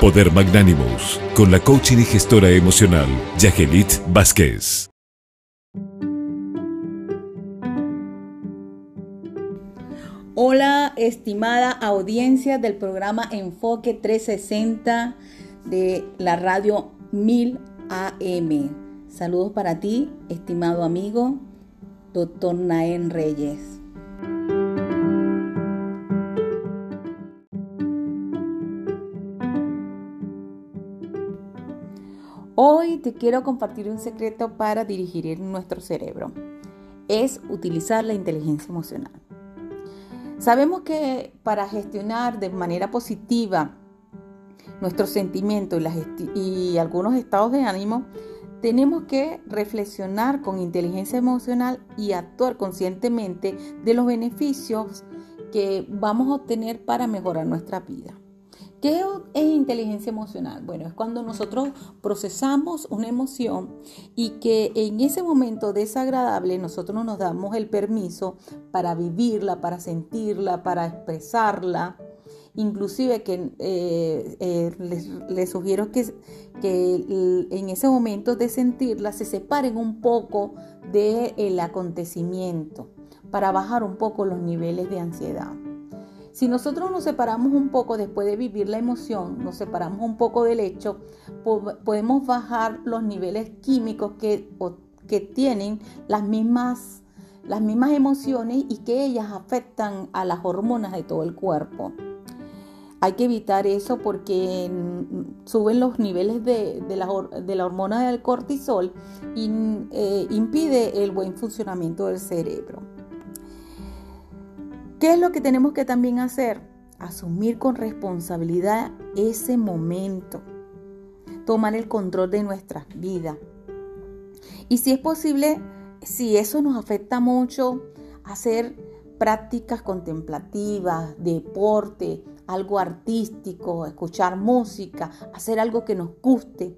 Poder Magnánimos, con la coaching y gestora emocional, Yagelit Vázquez. Hola, estimada audiencia del programa Enfoque 360 de la radio 1000 AM. Saludos para ti, estimado amigo, doctor Naén Reyes. Hoy te quiero compartir un secreto para dirigir nuestro cerebro. Es utilizar la inteligencia emocional. Sabemos que para gestionar de manera positiva nuestros sentimientos y, algunos estados de ánimo, tenemos que reflexionar con inteligencia emocional y actuar conscientemente de los beneficios que vamos a obtener para mejorar nuestra vida. ¿Qué es inteligencia emocional? Bueno, es cuando nosotros procesamos una emoción y que en ese momento desagradable nosotros nos damos el permiso para vivirla, para sentirla, para expresarla. Inclusive que eh, eh, les, sugiero que, en ese momento de sentirla se separen un poco del acontecimiento para bajar un poco los niveles de ansiedad. Si nosotros nos separamos un poco después de vivir la emoción, nos separamos un poco del hecho, podemos bajar los niveles químicos que, tienen las mismas, las mismas emociones y que ellas afectan a las hormonas de todo el cuerpo. Hay que evitar eso porque suben los niveles de, la, hormona del cortisol y eh, impide el buen funcionamiento del cerebro. ¿Qué es lo que tenemos que también hacer? Asumir con responsabilidad ese momento, tomar el control de nuestra vida. Y si es posible, si eso nos afecta mucho, hacer prácticas contemplativas, deporte, algo artístico, escuchar música, hacer algo que nos guste.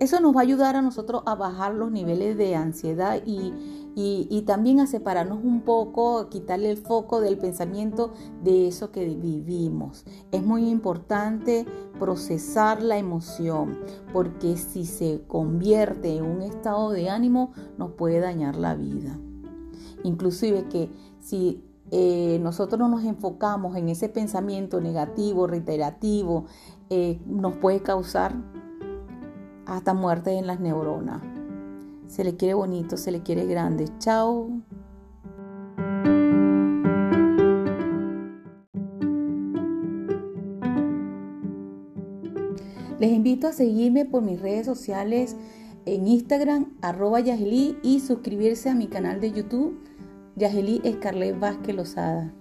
Eso nos va a ayudar a nosotros a bajar los niveles de ansiedad y, y, también a separarnos un poco, quitarle el foco del pensamiento de eso que vivimos. Es muy importante procesar la emoción, porque si se convierte en un estado de ánimo, nos puede dañar la vida. Inclusive que si eh, nosotros no nos enfocamos en ese pensamiento negativo, reiterativo, eh, nos puede causar hasta muerte en las neuronas. Se le quiere bonito, se le quiere grande. Chao. Les invito a seguirme por mis redes sociales en Instagram, arroba Yageli, y suscribirse a mi canal de YouTube, Yageli Escarlet Vázquez Lozada.